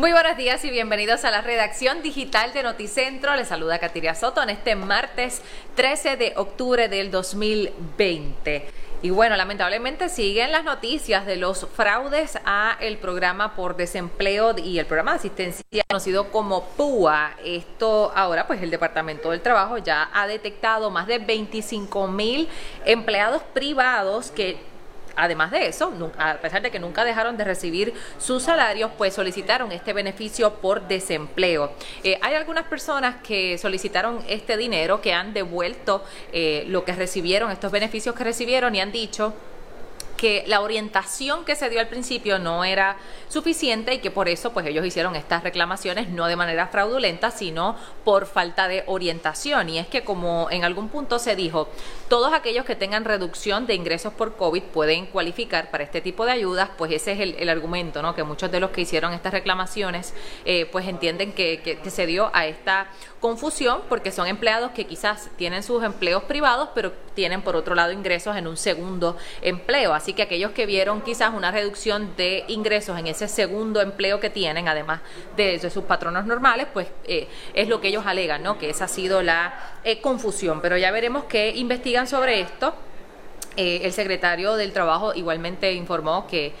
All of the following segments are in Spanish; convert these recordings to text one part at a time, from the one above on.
Muy buenos días y bienvenidos a la redacción digital de Noticentro. Les saluda Katiria Soto en este martes 13 de octubre del 2020. Y bueno, lamentablemente siguen las noticias de los fraudes a el programa por desempleo y el programa de asistencia conocido como PUA. Esto ahora pues el Departamento del Trabajo ya ha detectado más de 25 mil empleados privados que Además de eso, a pesar de que nunca dejaron de recibir sus salarios, pues solicitaron este beneficio por desempleo. Eh, hay algunas personas que solicitaron este dinero, que han devuelto eh, lo que recibieron, estos beneficios que recibieron y han dicho que la orientación que se dio al principio no era suficiente y que por eso pues ellos hicieron estas reclamaciones no de manera fraudulenta, sino por falta de orientación. Y es que como en algún punto se dijo, todos aquellos que tengan reducción de ingresos por COVID pueden cualificar para este tipo de ayudas, pues ese es el, argumento, ¿no? Que muchos de los que hicieron estas reclamaciones eh, pues entienden que, que se dio a esta confusión porque son empleados que quizás tienen sus empleos privados, pero tienen por otro lado ingresos en un segundo empleo. Así que aquellos que vieron quizás una reducción de ingresos en ese segundo empleo que tienen, además de, sus patronos normales, pues eh, es lo que ellos alegan, ¿no? Que esa ha sido la eh, confusión. Pero ya veremos qué investigan sobre esto. Eh, el secretario del Trabajo igualmente informó que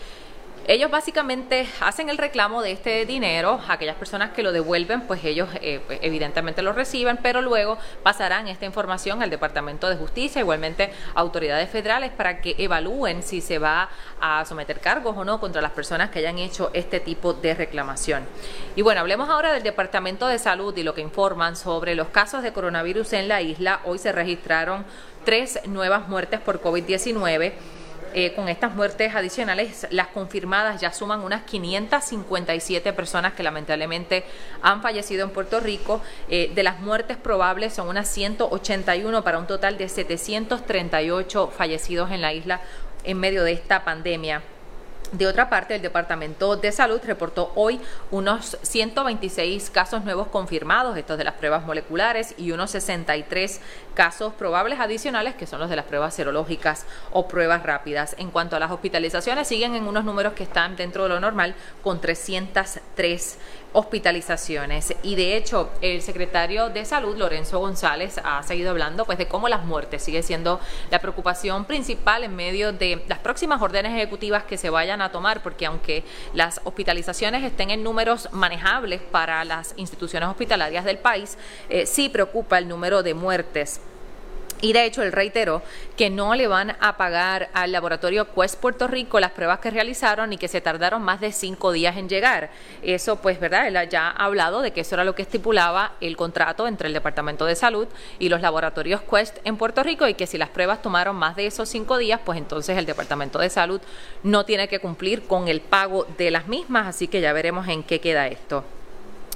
ellos básicamente hacen el reclamo de este dinero, aquellas personas que lo devuelven, pues ellos eh, pues, evidentemente lo reciben, pero luego pasarán esta información al Departamento de Justicia, igualmente autoridades federales, para que evalúen si se va a someter cargos o no contra las personas que hayan hecho este tipo de reclamación. Y bueno, hablemos ahora del Departamento de Salud y lo que informan sobre los casos de coronavirus en la isla. Hoy se registraron tres nuevas muertes por COVID-19 eh, con estas muertes adicionales, las confirmadas ya suman unas 557 personas que lamentablemente han fallecido en Puerto Rico. Eh, de las muertes probables son unas 181 para un total de 738 fallecidos en la isla en medio de esta pandemia. De otra parte, el Departamento de Salud reportó hoy unos 126 casos nuevos confirmados, estos de las pruebas moleculares, y unos 63 casos probables adicionales, que son los de las pruebas serológicas o pruebas rápidas. En cuanto a las hospitalizaciones, siguen en unos números que están dentro de lo normal, con 303 hospitalizaciones. Y de hecho, el secretario de Salud, Lorenzo González, ha seguido hablando pues de cómo las muertes sigue siendo la preocupación principal en medio de las próximas órdenes ejecutivas que se vayan a tomar, porque aunque las hospitalizaciones estén en números manejables para las instituciones hospitalarias del país, eh, sí preocupa el número de muertes. Y de hecho, él reiteró que no le van a pagar al laboratorio Quest Puerto Rico las pruebas que realizaron y que se tardaron más de cinco días en llegar. Eso, pues, ¿verdad? Él ya ha hablado de que eso era lo que estipulaba el contrato entre el Departamento de Salud y los laboratorios Quest en Puerto Rico y que si las pruebas tomaron más de esos cinco días, pues entonces el Departamento de Salud no tiene que cumplir con el pago de las mismas. Así que ya veremos en qué queda esto.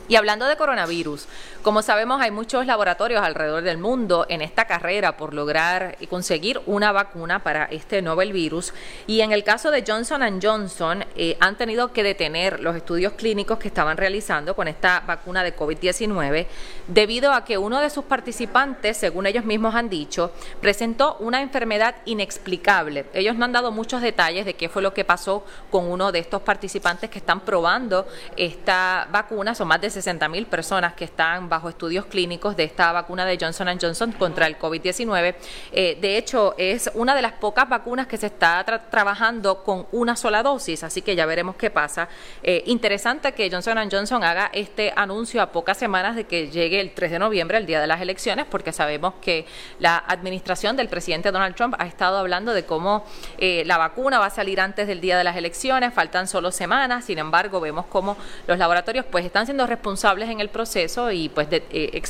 Y hablando de coronavirus, como sabemos hay muchos laboratorios alrededor del mundo en esta carrera por lograr y conseguir una vacuna para este novel virus y en el caso de Johnson Johnson eh, han tenido que detener los estudios clínicos que estaban realizando con esta vacuna de COVID-19 debido a que uno de sus participantes, según ellos mismos han dicho, presentó una enfermedad inexplicable. Ellos no han dado muchos detalles de qué fue lo que pasó con uno de estos participantes que están probando esta vacuna, son más de 60 mil personas que están bajo estudios clínicos de esta vacuna de Johnson Johnson contra el COVID-19. Eh, de hecho, es una de las pocas vacunas que se está trabajando con una sola dosis, así que ya veremos qué pasa. Eh, interesante que Johnson Johnson haga este anuncio a pocas semanas de que llegue el 3 de noviembre, el día de las elecciones, porque sabemos que la administración del presidente Donald Trump ha estado hablando de cómo eh, la vacuna va a salir antes del día de las elecciones, faltan solo semanas, sin embargo, vemos cómo los laboratorios pues están siendo responsables responsables en el proceso y pues de, eh,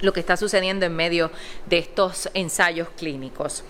lo que está sucediendo en medio de estos ensayos clínicos.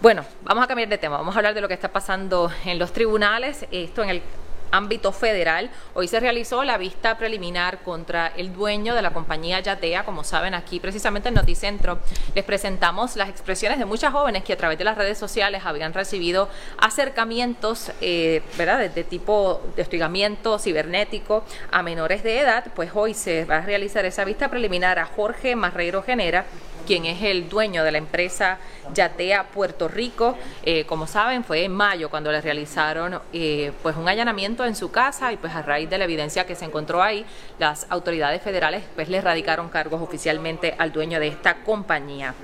Bueno, vamos a cambiar de tema, vamos a hablar de lo que está pasando en los tribunales, esto en el ámbito federal. Hoy se realizó la vista preliminar contra el dueño de la compañía Yatea. Como saben, aquí precisamente en Noticentro les presentamos las expresiones de muchas jóvenes que a través de las redes sociales habían recibido acercamientos, eh, ¿verdad?, de, tipo de hostigamiento cibernético a menores de edad. Pues hoy se va a realizar esa vista preliminar a Jorge Marreiro Genera quien es el dueño de la empresa Yatea Puerto Rico. Eh, como saben, fue en mayo cuando le realizaron eh, pues un allanamiento en su casa y pues a raíz de la evidencia que se encontró ahí, las autoridades federales pues le radicaron cargos oficialmente al dueño de esta compañía.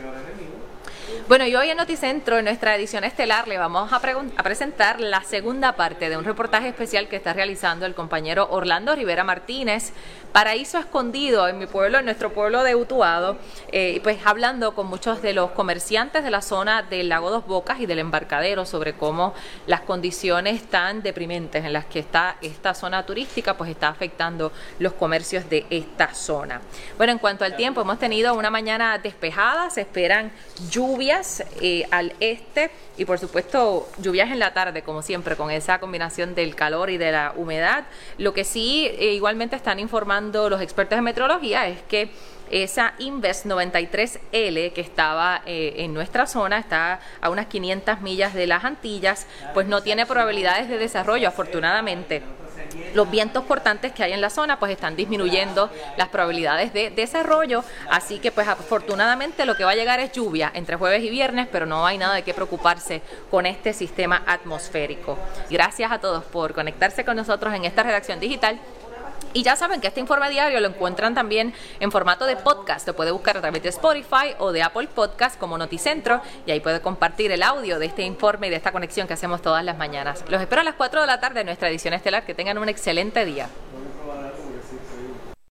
Bueno, y hoy en Noticentro, en nuestra edición estelar, le vamos a, a, presentar la segunda parte de un reportaje especial que está realizando el compañero Orlando Rivera Martínez, Paraíso Escondido, en mi pueblo, en nuestro pueblo de Utuado, eh, pues hablando con muchos de los comerciantes de la zona del Lago Dos Bocas y del embarcadero sobre cómo las condiciones tan deprimentes en las que está esta zona turística, pues está afectando los comercios de esta zona. Bueno, en cuanto al tiempo, hemos tenido una mañana despejada, se esperan lluvias eh, al este y por supuesto lluvias en la tarde, como siempre, con esa combinación del calor y de la humedad. Lo que sí eh, igualmente están informando los expertos de meteorología es que esa Inves 93L que estaba eh, en nuestra zona, está a unas 500 millas de las Antillas, pues no tiene probabilidades de desarrollo, afortunadamente los vientos cortantes que hay en la zona pues están disminuyendo las probabilidades de desarrollo, así que pues afortunadamente lo que va a llegar es lluvia entre jueves y viernes, pero no hay nada de qué preocuparse con este sistema atmosférico. Gracias a todos por conectarse con nosotros en esta redacción digital y ya saben que este informe diario lo encuentran también en formato de podcast. Lo puede buscar a través de Spotify o de Apple Podcast como Noticentro y ahí puede compartir el audio de este informe y de esta conexión que hacemos todas las mañanas. Los espero a las 4 de la tarde en nuestra edición estelar. Que tengan un excelente día.